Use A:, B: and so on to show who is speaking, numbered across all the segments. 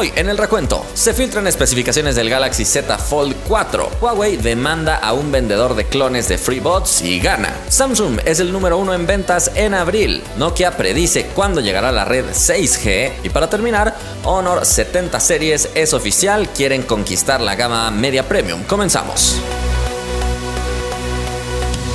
A: Hoy en el recuento se filtran especificaciones del Galaxy Z Fold 4. Huawei demanda a un vendedor de clones de FreeBots y gana. Samsung es el número uno en ventas en abril. Nokia predice cuándo llegará la red 6G. Y para terminar, Honor 70 series es oficial, quieren conquistar la gama media premium. Comenzamos.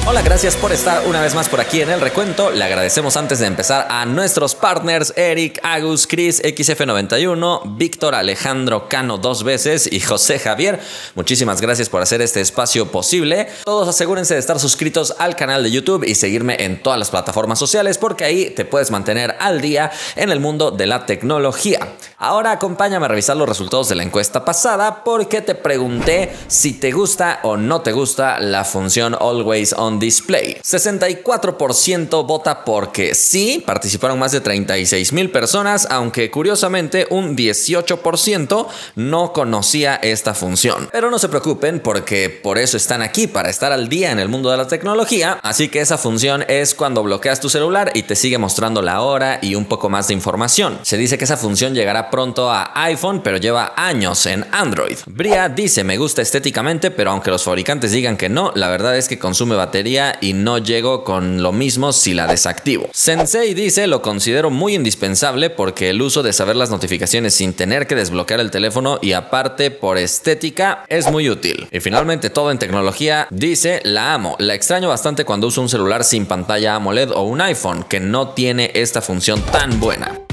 A: Hola, gracias por estar una vez más por aquí en el recuento. Le agradecemos antes de empezar a nuestros partners Eric, Agus, Chris, XF91, Víctor, Alejandro Cano dos veces y José Javier. Muchísimas gracias por hacer este espacio posible. Todos asegúrense de estar suscritos al canal de YouTube y seguirme en todas las plataformas sociales porque ahí te puedes mantener al día en el mundo de la tecnología. Ahora acompáñame a revisar los resultados de la encuesta pasada porque te pregunté si te gusta o no te gusta la función Always On Display. 64% vota porque sí, participaron más de 36 mil personas, aunque curiosamente un 18% no conocía esta función. Pero no se preocupen porque por eso están aquí, para estar al día en el mundo de la tecnología. Así que esa función es cuando bloqueas tu celular y te sigue mostrando la hora y un poco más de información. Se dice que esa función llegará pronto a iPhone, pero lleva años en Android. Bria dice me gusta estéticamente, pero aunque los fabricantes digan que no, la verdad es que consume batería y no llego con lo mismo si la desactivo. Sensei dice lo considero muy indispensable porque el uso de saber las notificaciones sin tener que desbloquear el teléfono y aparte por estética es muy útil. Y finalmente todo en tecnología dice la amo. La extraño bastante cuando uso un celular sin pantalla AMOLED o un iPhone que no tiene esta función tan buena.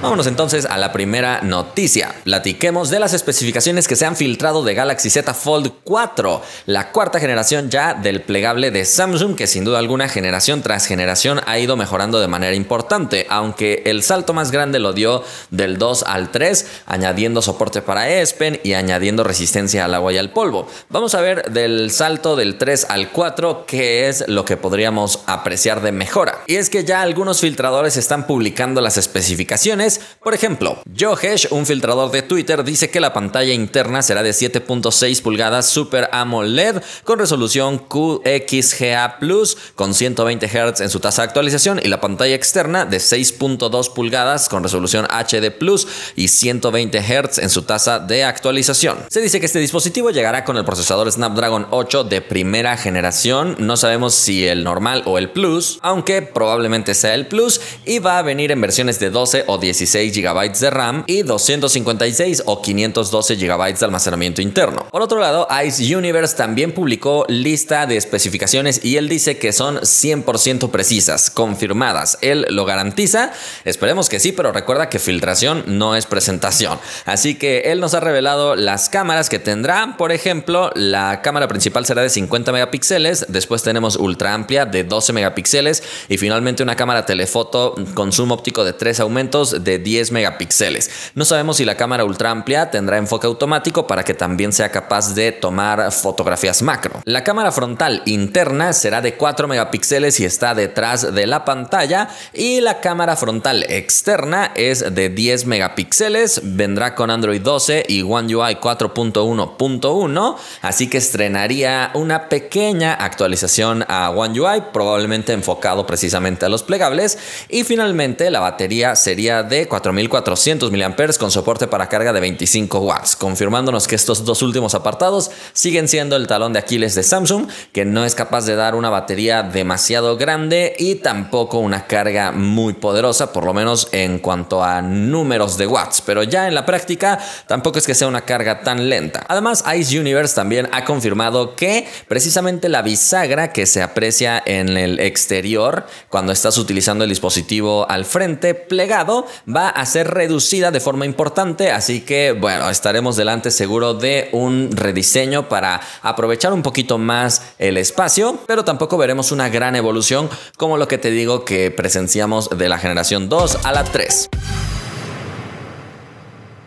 A: Vámonos entonces a la primera noticia. Platiquemos de las especificaciones que se han filtrado de Galaxy Z Fold 4, la cuarta generación ya del plegable de Samsung que sin duda alguna generación tras generación ha ido mejorando de manera importante, aunque el salto más grande lo dio del 2 al 3, añadiendo soporte para S Pen y añadiendo resistencia al agua y al polvo. Vamos a ver del salto del 3 al 4 qué es lo que podríamos apreciar de mejora. Y es que ya algunos filtradores están publicando las especificaciones por ejemplo, Johesh, un filtrador de Twitter, dice que la pantalla interna será de 7.6 pulgadas Super AMOLED con resolución QXGA Plus con 120 Hz en su tasa de actualización y la pantalla externa de 6.2 pulgadas con resolución HD Plus y 120 Hz en su tasa de actualización. Se dice que este dispositivo llegará con el procesador Snapdragon 8 de primera generación, no sabemos si el normal o el Plus, aunque probablemente sea el Plus y va a venir en versiones de 12 o 10 16 GB de RAM y 256 o 512 GB de almacenamiento interno. Por otro lado, Ice Universe también publicó lista de especificaciones y él dice que son 100% precisas, confirmadas. Él lo garantiza. Esperemos que sí, pero recuerda que filtración no es presentación. Así que él nos ha revelado las cámaras que tendrá. Por ejemplo, la cámara principal será de 50 megapíxeles, después tenemos ultra amplia de 12 megapíxeles y finalmente una cámara telefoto con zoom óptico de 3 aumentos de 10 megapíxeles. No sabemos si la cámara ultra amplia tendrá enfoque automático para que también sea capaz de tomar fotografías macro. La cámara frontal interna será de 4 megapíxeles y está detrás de la pantalla y la cámara frontal externa es de 10 megapíxeles, vendrá con Android 12 y One UI 4.1.1, así que estrenaría una pequeña actualización a One UI, probablemente enfocado precisamente a los plegables y finalmente la batería sería de 4400 mAh con soporte para carga de 25 watts, confirmándonos que estos dos últimos apartados siguen siendo el talón de Aquiles de Samsung, que no es capaz de dar una batería demasiado grande y tampoco una carga muy poderosa, por lo menos en cuanto a números de watts, pero ya en la práctica tampoco es que sea una carga tan lenta. Además, Ice Universe también ha confirmado que precisamente la bisagra que se aprecia en el exterior cuando estás utilizando el dispositivo al frente plegado va a ser reducida de forma importante, así que bueno, estaremos delante seguro de un rediseño para aprovechar un poquito más el espacio, pero tampoco veremos una gran evolución como lo que te digo que presenciamos de la generación 2 a la 3.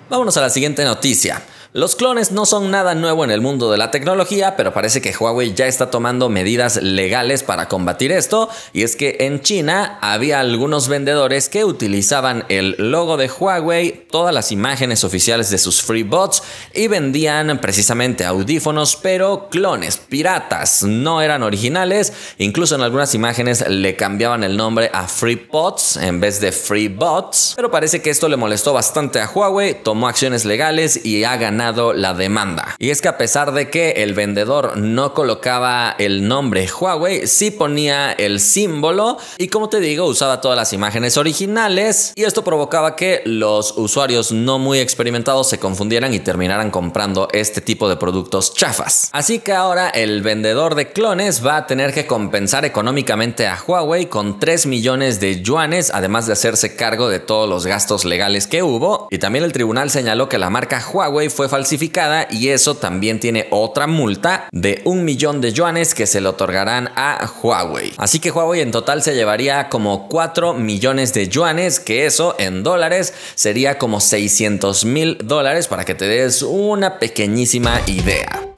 A: Vámonos a la siguiente noticia. Los clones no son nada nuevo en el mundo de la tecnología, pero parece que Huawei ya está tomando medidas legales para combatir esto, y es que en China había algunos vendedores que utilizaban el logo de Huawei, todas las imágenes oficiales de sus free bots y vendían precisamente audífonos, pero clones, piratas, no eran originales, incluso en algunas imágenes le cambiaban el nombre a free bots en vez de free bots, pero parece que esto le molestó bastante a Huawei, tomó acciones legales y ha ganado la demanda. Y es que a pesar de que el vendedor no colocaba el nombre Huawei, sí ponía el símbolo y como te digo, usaba todas las imágenes originales y esto provocaba que los usuarios no muy experimentados se confundieran y terminaran comprando este tipo de productos chafas. Así que ahora el vendedor de clones va a tener que compensar económicamente a Huawei con 3 millones de yuanes, además de hacerse cargo de todos los gastos legales que hubo. Y también el tribunal señaló que la marca Huawei fue falsificada y eso también tiene otra multa de un millón de yuanes que se le otorgarán a Huawei. Así que Huawei en total se llevaría como 4 millones de yuanes, que eso en dólares sería como 600 mil dólares para que te des una pequeñísima idea.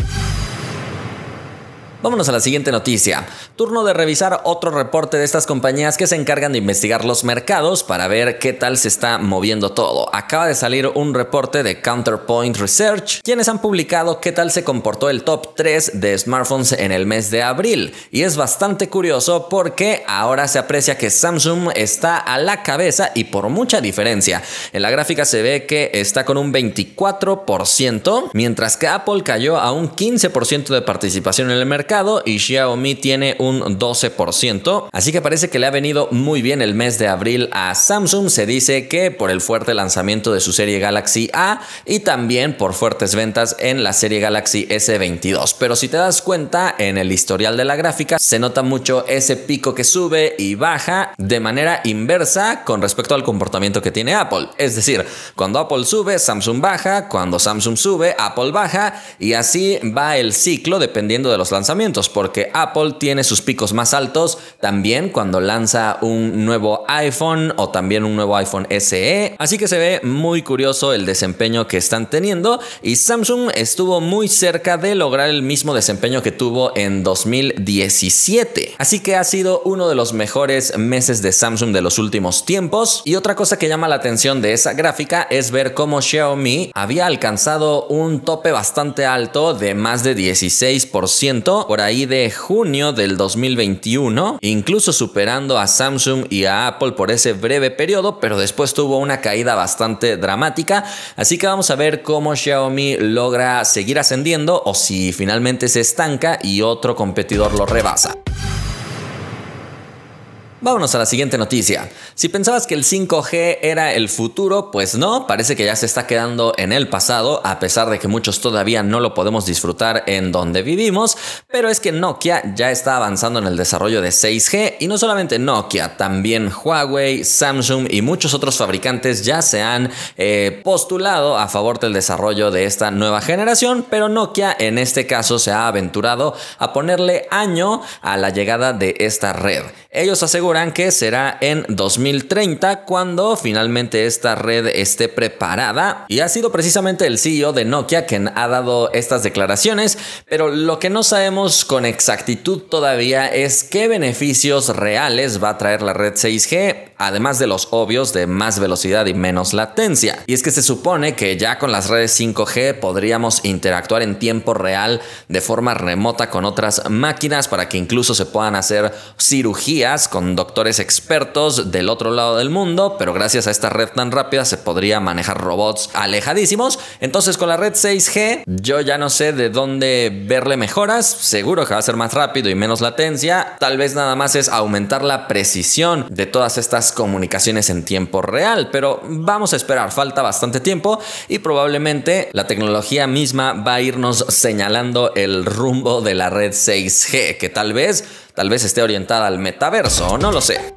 A: Vámonos a la siguiente noticia. Turno de revisar otro reporte de estas compañías que se encargan de investigar los mercados para ver qué tal se está moviendo todo. Acaba de salir un reporte de Counterpoint Research, quienes han publicado qué tal se comportó el top 3 de smartphones en el mes de abril. Y es bastante curioso porque ahora se aprecia que Samsung está a la cabeza y por mucha diferencia. En la gráfica se ve que está con un 24%, mientras que Apple cayó a un 15% de participación en el mercado y Xiaomi tiene un 12%. Así que parece que le ha venido muy bien el mes de abril a Samsung. Se dice que por el fuerte lanzamiento de su serie Galaxy A y también por fuertes ventas en la serie Galaxy S22. Pero si te das cuenta, en el historial de la gráfica se nota mucho ese pico que sube y baja de manera inversa con respecto al comportamiento que tiene Apple. Es decir, cuando Apple sube, Samsung baja, cuando Samsung sube, Apple baja y así va el ciclo dependiendo de los porque Apple tiene sus picos más altos también cuando lanza un nuevo iPhone o también un nuevo iPhone SE. Así que se ve muy curioso el desempeño que están teniendo y Samsung estuvo muy cerca de lograr el mismo desempeño que tuvo en 2017. Así que ha sido uno de los mejores meses de Samsung de los últimos tiempos. Y otra cosa que llama la atención de esa gráfica es ver cómo Xiaomi había alcanzado un tope bastante alto de más de 16% por ahí de junio del 2021, incluso superando a Samsung y a Apple por ese breve periodo, pero después tuvo una caída bastante dramática, así que vamos a ver cómo Xiaomi logra seguir ascendiendo o si finalmente se estanca y otro competidor lo rebasa. Vámonos a la siguiente noticia. Si pensabas que el 5G era el futuro, pues no, parece que ya se está quedando en el pasado, a pesar de que muchos todavía no lo podemos disfrutar en donde vivimos, pero es que Nokia ya está avanzando en el desarrollo de 6G y no solamente Nokia, también Huawei, Samsung y muchos otros fabricantes ya se han eh, postulado a favor del desarrollo de esta nueva generación, pero Nokia en este caso se ha aventurado a ponerle año a la llegada de esta red. Ellos aseguran que será en 2030 cuando finalmente esta red esté preparada y ha sido precisamente el CEO de Nokia quien ha dado estas declaraciones, pero lo que no sabemos con exactitud todavía es qué beneficios reales va a traer la red 6G, además de los obvios de más velocidad y menos latencia. Y es que se supone que ya con las redes 5G podríamos interactuar en tiempo real de forma remota con otras máquinas para que incluso se puedan hacer cirugías con doctores expertos del otro lado del mundo, pero gracias a esta red tan rápida se podría manejar robots alejadísimos. Entonces con la red 6G yo ya no sé de dónde verle mejoras, seguro que va a ser más rápido y menos latencia, tal vez nada más es aumentar la precisión de todas estas comunicaciones en tiempo real, pero vamos a esperar, falta bastante tiempo y probablemente la tecnología misma va a irnos señalando el rumbo de la red 6G, que tal vez Tal vez esté orientada al metaverso, no lo sé.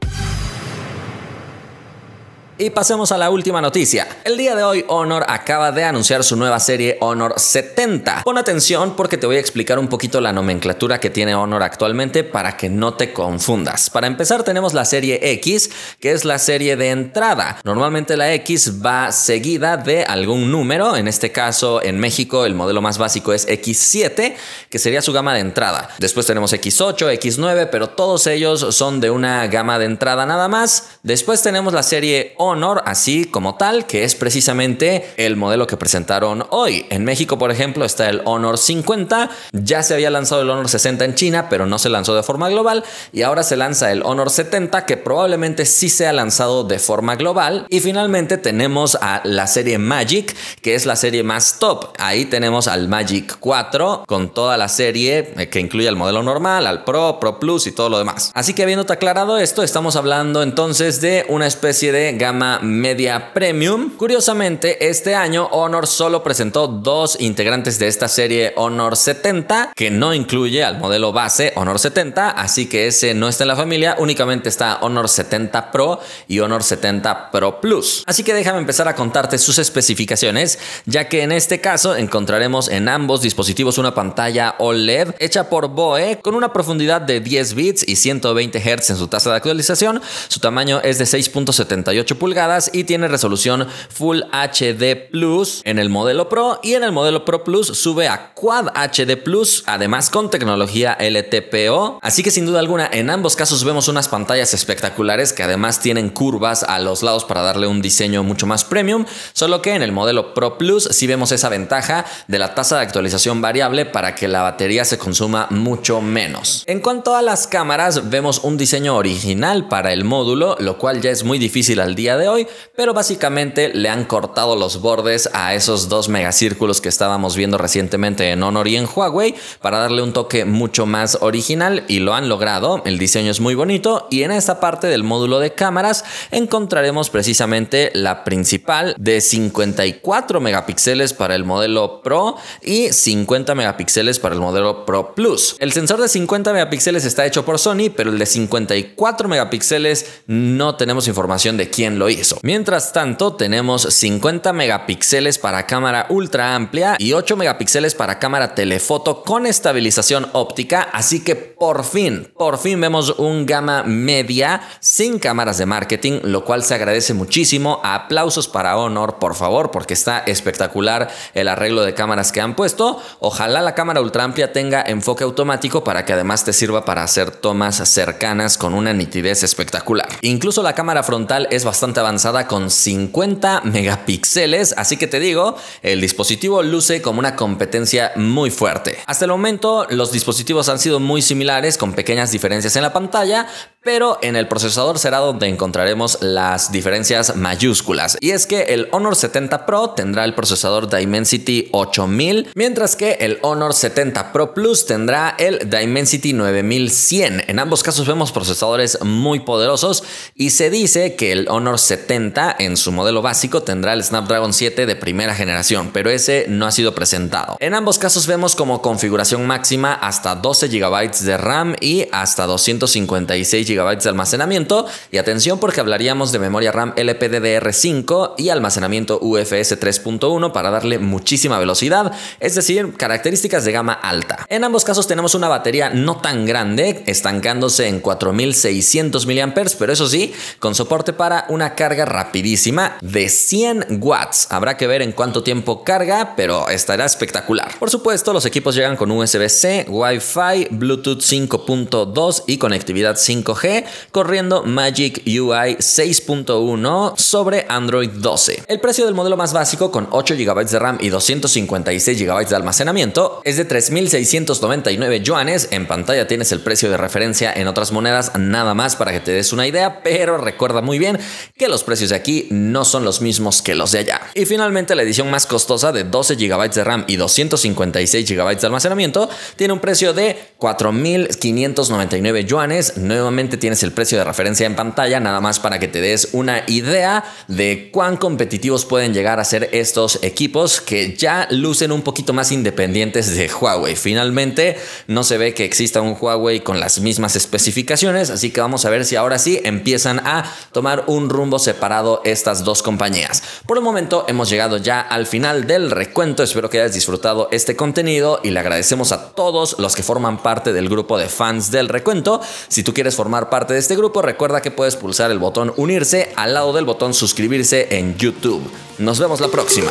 A: Y pasemos a la última noticia. El día de hoy Honor acaba de anunciar su nueva serie Honor 70. Pon atención porque te voy a explicar un poquito la nomenclatura que tiene Honor actualmente para que no te confundas. Para empezar tenemos la serie X, que es la serie de entrada. Normalmente la X va seguida de algún número, en este caso en México el modelo más básico es X7, que sería su gama de entrada. Después tenemos X8, X9, pero todos ellos son de una gama de entrada nada más. Después tenemos la serie Honor, así como tal, que es precisamente el modelo que presentaron hoy. En México, por ejemplo, está el Honor 50. Ya se había lanzado el Honor 60 en China, pero no se lanzó de forma global. Y ahora se lanza el Honor 70, que probablemente sí sea lanzado de forma global. Y finalmente tenemos a la serie Magic, que es la serie más top. Ahí tenemos al Magic 4 con toda la serie eh, que incluye el modelo normal, al Pro, Pro Plus y todo lo demás. Así que habiéndote aclarado esto, estamos hablando entonces de una especie de gama media premium. Curiosamente, este año Honor solo presentó dos integrantes de esta serie Honor 70, que no incluye al modelo base Honor 70, así que ese no está en la familia, únicamente está Honor 70 Pro y Honor 70 Pro Plus. Así que déjame empezar a contarte sus especificaciones, ya que en este caso encontraremos en ambos dispositivos una pantalla OLED hecha por BOE con una profundidad de 10 bits y 120 Hz en su tasa de actualización. Su tamaño es de 6.78 pulgadas y tiene resolución Full HD Plus en el modelo Pro y en el modelo Pro Plus sube a Quad HD Plus, además con tecnología LTPO. Así que sin duda alguna en ambos casos vemos unas pantallas espectaculares que además tienen curvas a los lados para darle un diseño mucho más premium, solo que en el modelo Pro Plus sí vemos esa ventaja de la tasa de actualización variable para que la batería se consuma mucho menos. En cuanto a las cámaras, vemos un diseño original para el módulo, lo cual ya es muy difícil al día de hoy, pero básicamente le han cortado los bordes a esos dos megacírculos que estábamos viendo recientemente en Honor y en Huawei para darle un toque mucho más original y lo han logrado. El diseño es muy bonito y en esta parte del módulo de cámaras encontraremos precisamente la principal de 54 megapíxeles para el modelo Pro y 50 megapíxeles para el modelo Pro Plus. El sensor de 50 megapíxeles está hecho por Sony, pero el de 54 megapíxeles no tenemos información de quién lo hizo. Mientras tanto, tenemos 50 megapíxeles para cámara ultra amplia y 8 megapíxeles para cámara telefoto con estabilización óptica, así que por fin, por fin vemos un gama media sin cámaras de marketing, lo cual se agradece muchísimo. Aplausos para Honor, por favor, porque está espectacular el arreglo de cámaras que han puesto. Ojalá la cámara ultra amplia tenga enfoque automático para que además te sirva para hacer tomas cercanas con una nitidez espectacular. Incluso la cámara frontal es bastante avanzada con 50 megapíxeles, así que te digo, el dispositivo luce como una competencia muy fuerte. Hasta el momento los dispositivos han sido muy similares con pequeñas diferencias en la pantalla, pero en el procesador será donde encontraremos las diferencias mayúsculas. Y es que el Honor 70 Pro tendrá el procesador Dimensity 8000, mientras que el Honor 70 Pro Plus tendrá el Dimensity 9100. En ambos casos vemos procesadores muy poderosos y se dice que el Honor 70 en su modelo básico tendrá el Snapdragon 7 de primera generación, pero ese no ha sido presentado. En ambos casos vemos como configuración máxima hasta 12 GB de RAM y hasta 256 GB de almacenamiento. Y atención porque hablaríamos de memoria RAM LPDDR5 y almacenamiento UFS 3.1 para darle muchísima velocidad, es decir, características de gama alta. En ambos casos tenemos una batería no tan grande, estancándose en 4600 mAh, pero eso sí, con soporte para una carga rapidísima de 100 watts. Habrá que ver en cuánto tiempo carga, pero estará espectacular. Por supuesto, los equipos llegan con USB-C, Wi-Fi, Bluetooth 5.2 y conectividad 5G, corriendo Magic UI 6.1 sobre Android 12. El precio del modelo más básico con 8 GB de RAM y 256 GB de almacenamiento es de 3.699 yuanes. En pantalla tienes el precio de referencia en otras monedas, nada más para que te des una idea, pero recuerda muy bien que los precios de aquí no son los mismos que los de allá. Y finalmente la edición más costosa de 12 GB de RAM y 256 GB de almacenamiento tiene un precio de 4.599 yuanes. Nuevamente Tienes el precio de referencia en pantalla, nada más para que te des una idea de cuán competitivos pueden llegar a ser estos equipos que ya lucen un poquito más independientes de Huawei. Finalmente, no se ve que exista un Huawei con las mismas especificaciones, así que vamos a ver si ahora sí empiezan a tomar un rumbo separado estas dos compañías. Por el momento hemos llegado ya al final del recuento, espero que hayas disfrutado este contenido y le agradecemos a todos los que forman parte del grupo de fans del recuento. Si tú quieres parte de este grupo, recuerda que puedes pulsar el botón unirse al lado del botón suscribirse en YouTube. Nos vemos la próxima.